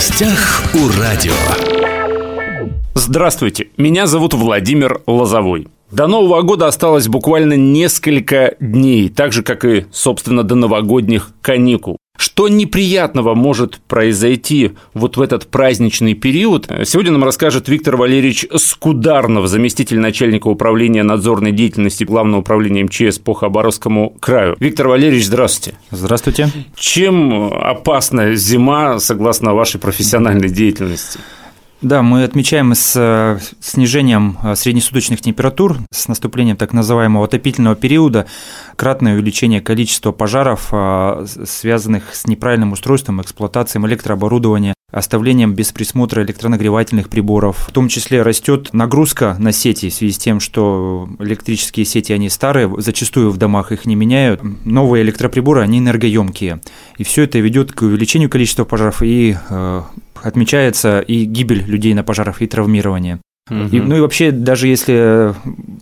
гостях у радио. Здравствуйте, меня зовут Владимир Лозовой. До Нового года осталось буквально несколько дней, так же, как и, собственно, до новогодних каникул. Что неприятного может произойти вот в этот праздничный период, сегодня нам расскажет Виктор Валерьевич Скударнов, заместитель начальника управления надзорной деятельности Главного управления МЧС по Хабаровскому краю. Виктор Валерьевич, здравствуйте. Здравствуйте. Чем опасна зима, согласно вашей профессиональной деятельности? Да, мы отмечаем с э, снижением э, среднесуточных температур, с наступлением так называемого отопительного периода, кратное увеличение количества пожаров, э, связанных с неправильным устройством, эксплуатацией электрооборудования, оставлением без присмотра электронагревательных приборов. В том числе растет нагрузка на сети в связи с тем, что электрические сети, они старые, зачастую в домах их не меняют. Новые электроприборы, они энергоемкие. И все это ведет к увеличению количества пожаров и отмечается и гибель людей на пожарах, и травмирование. Угу. И, ну и вообще, даже если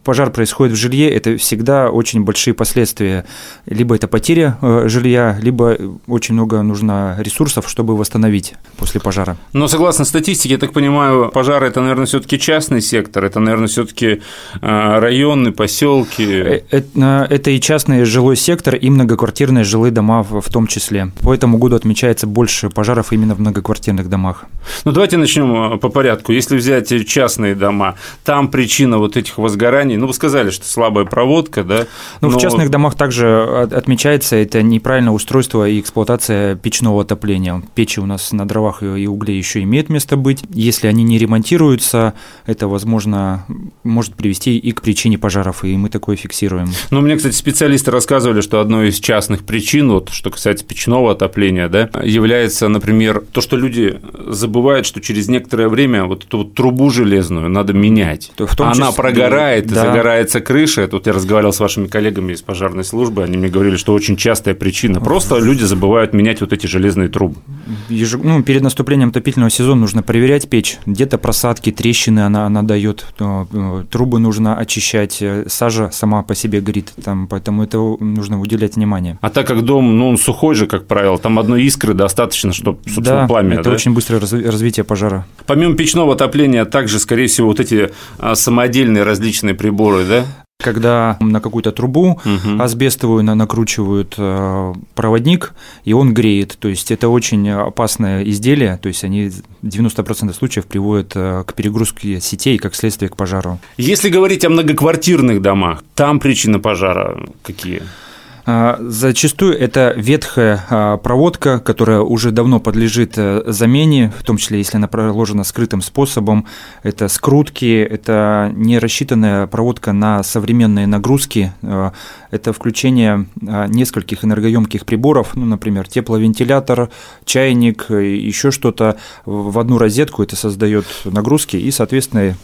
пожар происходит в жилье, это всегда очень большие последствия. Либо это потеря э, жилья, либо очень много нужно ресурсов, чтобы восстановить после пожара. Но согласно статистике, я так понимаю, пожары это, наверное, все-таки частный сектор, это, наверное, все-таки э, районы, поселки. Это, это и частный жилой сектор, и многоквартирные жилые дома в том числе. По этому году отмечается больше пожаров именно в многоквартирных домах. Ну давайте начнем по порядку. Если взять частные дома. Там причина вот этих возгораний, ну, вы сказали, что слабая проводка, да? Ну, но... в частных домах также отмечается это неправильное устройство и эксплуатация печного отопления. Печи у нас на дровах и угле еще имеет место быть. Если они не ремонтируются, это, возможно, может привести и к причине пожаров, и мы такое фиксируем. Ну, мне, кстати, специалисты рассказывали, что одной из частных причин, вот, что касается печного отопления, да, является, например, то, что люди забывают, что через некоторое время вот эту вот трубу железную надо менять. То в том Она числе, прогорает, да. и загорается крыша. Тут я разговаривал с вашими коллегами из пожарной службы, они мне говорили, что очень частая причина. Просто люди забывают менять вот эти железные трубы. Еж... Ну, перед наступлением отопительного сезона нужно проверять печь. Где-то просадки, трещины она, она дает, э, трубы нужно очищать, э, сажа сама по себе горит, там, поэтому это нужно уделять внимание. А так как дом, ну, он сухой же, как правило, там одной искры достаточно, чтобы, собственно, да, пламя. это да? очень быстрое развитие пожара. Помимо печного отопления, также, скорее всего, вот эти самодельные различные приборы, да? Когда на какую-то трубу угу. асбестовую накручивают проводник, и он греет. То есть это очень опасное изделие, то есть они 90% случаев приводят к перегрузке сетей, как следствие к пожару. Если говорить о многоквартирных домах, там причины пожара какие? А, зачастую это ветхая а, проводка, которая уже давно подлежит э, замене, в том числе если она проложена скрытым способом. Это скрутки, это не рассчитанная проводка на современные нагрузки, а, это включение нескольких энергоемких приборов, ну, например, тепловентилятор, чайник, еще что-то в одну розетку, это создает нагрузки и, соответственно,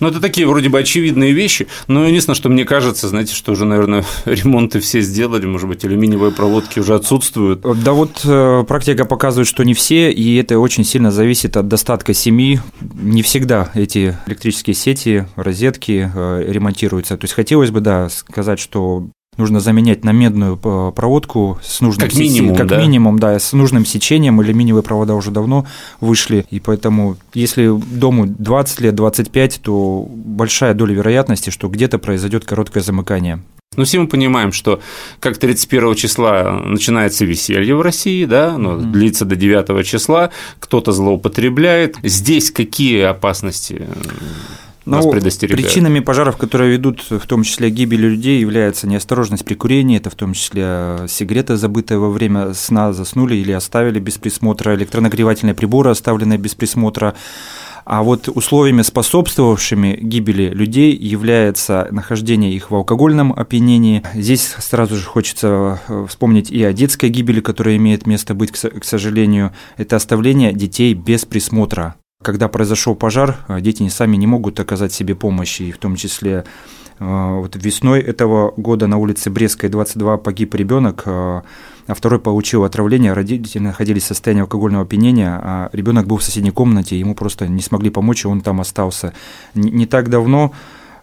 ну, это такие вроде бы очевидные вещи, но единственное, что мне кажется, знаете, что уже, наверное, ремонты все сделали, может быть, алюминиевые проводки уже отсутствуют. Да вот э, практика показывает, что не все, и это очень сильно зависит от достатка семьи. Не всегда эти электрические сети, розетки э, ремонтируются. То есть хотелось бы, да, сказать, что нужно заменять на медную э, проводку с нужным как минимум, как да? минимум, да, с нужным сечением. Алюминиевые провода уже давно вышли, и поэтому, если дому 20 лет, 25, то большая доля вероятности, что где-то произойдет короткое замыкание. Ну, все мы понимаем, что как 31 числа начинается веселье в России, да, оно mm-hmm. длится до 9 числа, кто-то злоупотребляет. Здесь какие опасности? Нас ну, предостерегают? Причинами пожаров, которые ведут в том числе гибели людей, является неосторожность при курении, это в том числе сигарета, забытая во время сна, заснули или оставили без присмотра, электронагревательные приборы, оставленные без присмотра. А вот условиями, способствовавшими гибели людей, является нахождение их в алкогольном опьянении. Здесь сразу же хочется э, вспомнить и о детской гибели, которая имеет место быть, к сожалению. Это оставление детей без присмотра когда произошел пожар, э, дети сами не могут оказать себе помощи, и в том числе э, вот весной этого года на улице Брестской 22 погиб ребенок, э, а второй получил отравление. Родители находились в состоянии алкогольного опьянения, а ребенок был в соседней комнате, ему просто не смогли помочь, и он там остался. Не так давно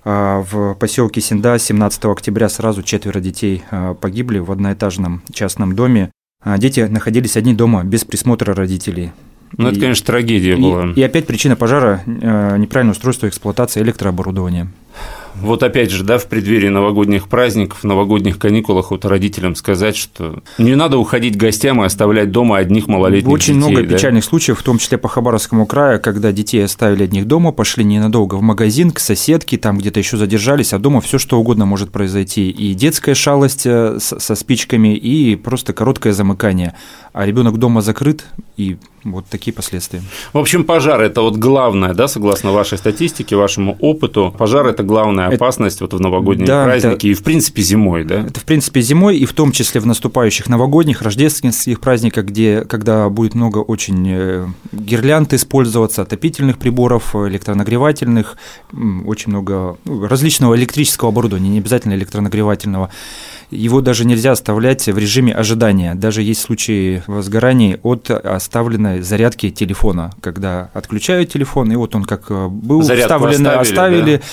в поселке Синда 17 октября сразу четверо детей погибли в одноэтажном частном доме. Дети находились одни дома без присмотра родителей. Ну, это, конечно, трагедия и, была. И опять причина пожара э, – неправильное устройство эксплуатации электрооборудования. Вот опять же, да, в преддверии новогодних праздников, новогодних каникулах вот родителям сказать, что не надо уходить гостям и оставлять дома одних малолетних Очень детей. много да? печальных случаев, в том числе по Хабаровскому краю, когда детей оставили одних дома, пошли ненадолго в магазин, к соседке, там где-то еще задержались, а дома все что угодно может произойти. И детская шалость э, со спичками, и просто короткое замыкание. А ребенок дома закрыт, и вот такие последствия. В общем, пожар – это вот главное, да, согласно вашей статистике, вашему опыту. Пожар – это главная опасность это, вот в новогодние да, праздники это, и, в принципе, зимой, да? Это, в принципе, зимой и в том числе в наступающих новогодних, рождественских праздниках, где, когда будет много очень э, гирлянд использоваться, отопительных приборов, электронагревательных, очень много ну, различного электрического оборудования, не обязательно электронагревательного его даже нельзя оставлять в режиме ожидания. Даже есть случаи возгораний от оставленной зарядки телефона, когда отключают телефон, и вот он как э, был Зарядку вставлен, оставили, оставили да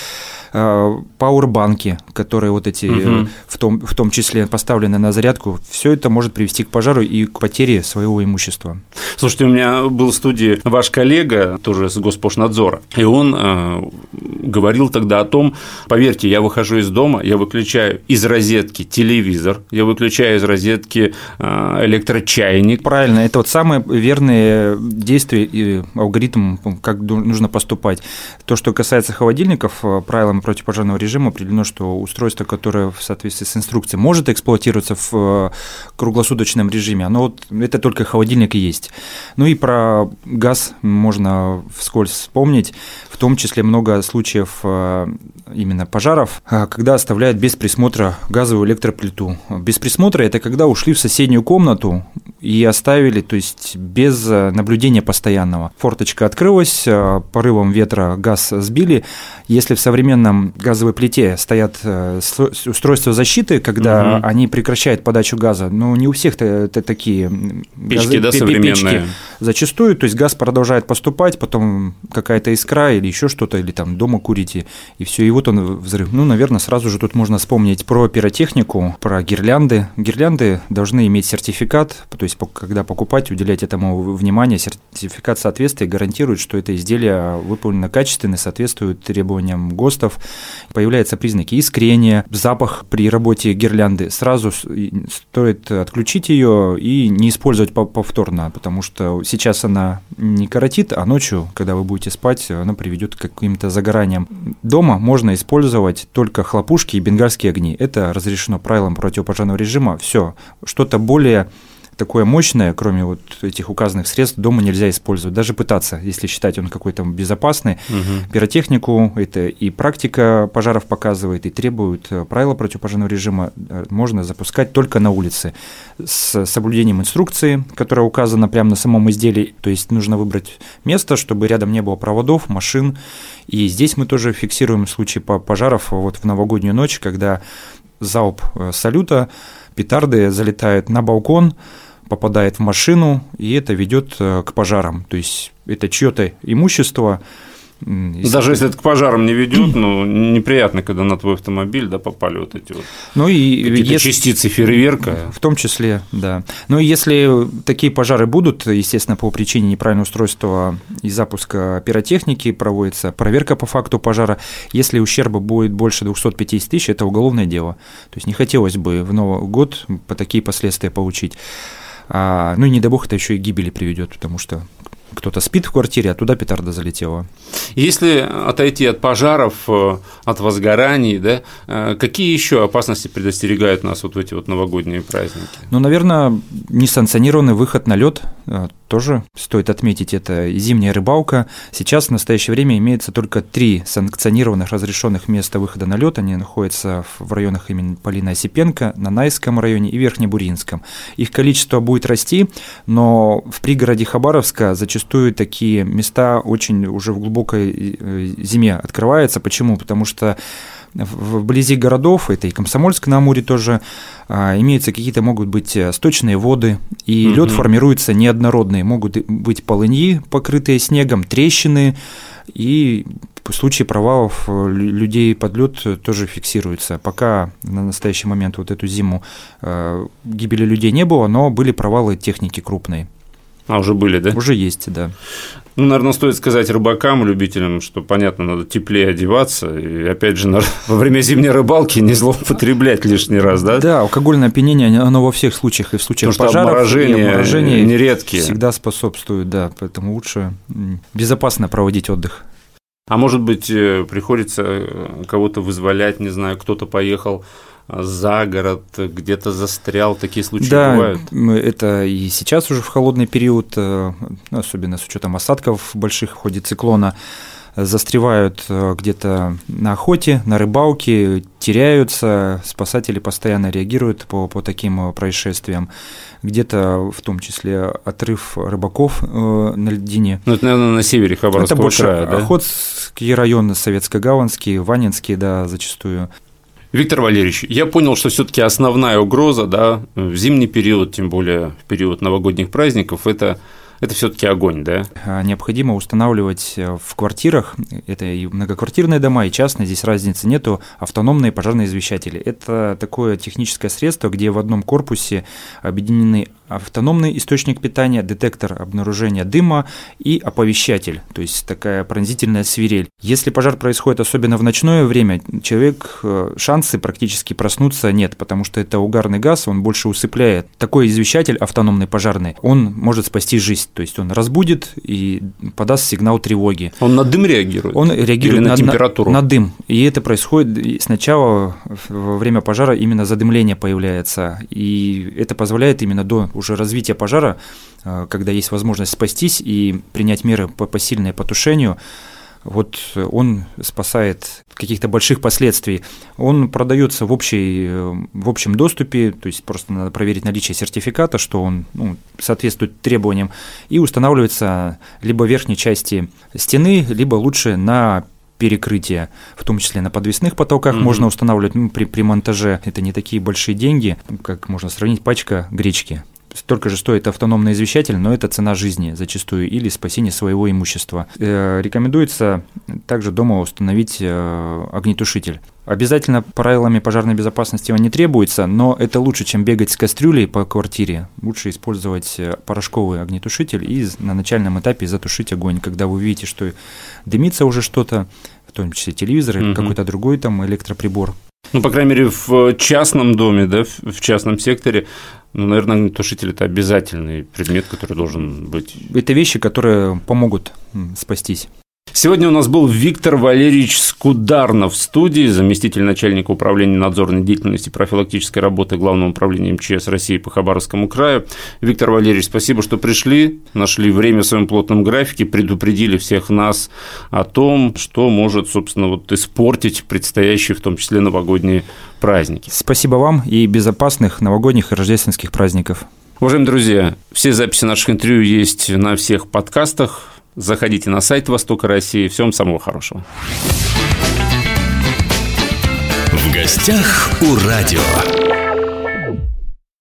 пауэрбанки, которые вот эти, угу. в, том, в том числе поставлены на зарядку, все это может привести к пожару и к потере своего имущества. Слушайте, у меня был в студии ваш коллега, тоже с Госпошнадзора, и он э, говорил тогда о том, поверьте, я выхожу из дома, я выключаю из розетки телевизор, я выключаю из розетки э, электрочайник. Правильно, это вот самое верное действие и алгоритм, как нужно поступать. То, что касается холодильников, правилам противопожарного режима определено, что устройство, которое в соответствии с инструкцией может эксплуатироваться в э, круглосуточном режиме, оно вот, это только холодильник и есть. Ну и про газ можно вскользь вспомнить, том числе много случаев э, именно пожаров, э, когда оставляют без присмотра газовую электроплиту. Без присмотра это когда ушли в соседнюю комнату и оставили, то есть без наблюдения постоянного. Форточка открылась, порывом ветра газ сбили. Если в современном газовой плите стоят э, устройства защиты, когда угу. они прекращают подачу газа. Но не у всех такие печки, газы, да, современные. Печки. Зачастую, то есть газ продолжает поступать, потом какая-то искра или еще что-то, или там дома курите, и все, и вот он взрыв. Ну, наверное, сразу же тут можно вспомнить про пиротехнику, про гирлянды. Гирлянды должны иметь сертификат, то есть когда покупать, уделять этому внимание, сертификат соответствия гарантирует, что это изделие выполнено качественно, соответствует требованиям ГОСТов, появляются признаки искрения, запах при работе гирлянды, сразу стоит отключить ее и не использовать повторно, потому что сейчас она не коротит, а ночью, когда вы будете спать, она приведет к каким-то загораниям. Дома можно использовать только хлопушки и бенгальские огни. Это разрешено правилам противопожарного режима. Все, что-то более такое мощное, кроме вот этих указанных средств, дома нельзя использовать, даже пытаться, если считать он какой-то безопасный. Угу. Пиротехнику это и практика пожаров показывает, и требует э, правила противопожарного режима, э, можно запускать только на улице с соблюдением инструкции, которая указана прямо на самом изделии, то есть нужно выбрать место, чтобы рядом не было проводов, машин, и здесь мы тоже фиксируем случаи пожаров вот в новогоднюю ночь, когда залп э, салюта, петарды залетают на балкон, попадает в машину, и это ведет э, к пожарам. То есть это чье-то имущество, Даже если это к пожарам не ведет, ну, неприятно, когда на твой автомобиль да, попали вот эти вот ну, и какие-то если... частицы фейерверка. В том числе, да. Ну и если такие пожары будут, естественно, по причине неправильного устройства и запуска пиротехники проводится проверка по факту пожара. Если ущерба будет больше 250 тысяч, это уголовное дело. То есть не хотелось бы в Новый год по такие последствия получить. А, ну и не дай бог это еще и гибели приведет, потому что кто-то спит в квартире, а туда петарда залетела. Если отойти от пожаров, э, от возгораний, да, э, какие еще опасности предостерегают нас вот в эти вот новогодние праздники? Ну, наверное, несанкционированный выход на лед э, тоже стоит отметить. Это зимняя рыбалка. Сейчас в настоящее время имеется только три санкционированных разрешенных места выхода на лед. Они находятся в районах имени Полина Осипенко, на Найском районе и Верхнебуринском. Их количество будет расти, но в пригороде Хабаровска зачастую такие места очень уже в глубокой э, зиме открываются. Почему? Потому что вблизи городов, это и Комсомольск на Амуре тоже, а, имеются какие-то, могут быть э, сточные воды, и угу. лед формируется неоднородный. Могут быть полыньи, покрытые снегом, трещины, и в случае провалов э, людей под лед тоже фиксируется. Пока на настоящий момент вот эту зиму э, гибели людей не было, но были провалы техники крупные. А, уже были, да? Уже есть, да. Ну, наверное, стоит сказать рыбакам, любителям, что, понятно, надо теплее одеваться. И, опять же, во время зимней рыбалки не злоупотреблять лишний раз, да? Да, алкогольное опьянение, оно во всех случаях, и в случаях Потому пожаров, обморожение, и обморожение нередкие. всегда способствует, да, поэтому лучше безопасно проводить отдых. А может быть, э, приходится э, кого-то вызволять, не знаю, кто-то поехал за город, где-то застрял, такие случаи да, бывают? Это и сейчас уже в холодный период, э, особенно с учетом осадков больших в ходе циклона, застревают э, где-то на охоте, на рыбалке, теряются, спасатели постоянно реагируют по, по таким э, происшествиям. Где-то в том числе отрыв рыбаков на льдине. Ну, это, наверное, на севере Хабаровского это больше края, да? Охотский район, Советско-Гаванский, Ванинский, да, зачастую. Виктор Валерьевич, я понял, что все-таки основная угроза, да, в зимний период, тем более в период новогодних праздников, это это все-таки огонь, да? А, необходимо устанавливать э, в квартирах, это и многоквартирные дома, и частные, здесь разницы нету, автономные пожарные извещатели. Это такое техническое средство, где в одном корпусе объединены автономный источник питания, детектор обнаружения дыма и оповещатель, то есть такая пронзительная свирель. Если пожар происходит особенно в ночное время, человек э, шансы практически проснуться нет, потому что это угарный газ, он больше усыпляет. Такой извещатель автономный пожарный, он может спасти жизнь, то есть он разбудит и подаст сигнал тревоги. Он на дым реагирует? Он реагирует Или на, на температуру? На, на дым. И это происходит сначала во время пожара именно задымление появляется, и это позволяет именно до уже развития пожара, э, когда есть возможность спастись и принять меры по посильное потушению, вот он спасает каких-то больших последствий. Он продается в, общей, э, в общем доступе, то есть просто надо проверить наличие сертификата, что он ну, соответствует требованиям, и устанавливается либо в верхней части стены, либо лучше на перекрытие, в том числе на подвесных потолках mm-hmm. можно устанавливать ну, при, при монтаже. Это не такие большие деньги, как можно сравнить пачка гречки столько же стоит автономный извещатель, но это цена жизни зачастую или спасение своего имущества. Э, рекомендуется также дома установить э, огнетушитель. Обязательно правилами пожарной безопасности он не требуется, но это лучше, чем бегать с кастрюлей по квартире. Лучше использовать э, порошковый огнетушитель и на начальном этапе затушить огонь, когда вы видите, что дымится уже что-то, в том числе телевизор или угу. какой-то другой там электроприбор. Ну, по крайней мере, в частном доме, да, в частном секторе ну, наверное, огнетушитель – это обязательный предмет, который должен быть. Это вещи, которые помогут спастись. Сегодня у нас был Виктор Валерьевич Скударнов в студии, заместитель начальника управления надзорной деятельности и профилактической работы Главного управления МЧС России по Хабаровскому краю. Виктор Валерьевич, спасибо, что пришли, нашли время в своем плотном графике, предупредили всех нас о том, что может, собственно, вот испортить предстоящие, в том числе, новогодние праздники. Спасибо вам и безопасных новогодних и рождественских праздников. Уважаемые друзья, все записи наших интервью есть на всех подкастах. Заходите на сайт Востока России. Всем самого хорошего. В гостях у радио.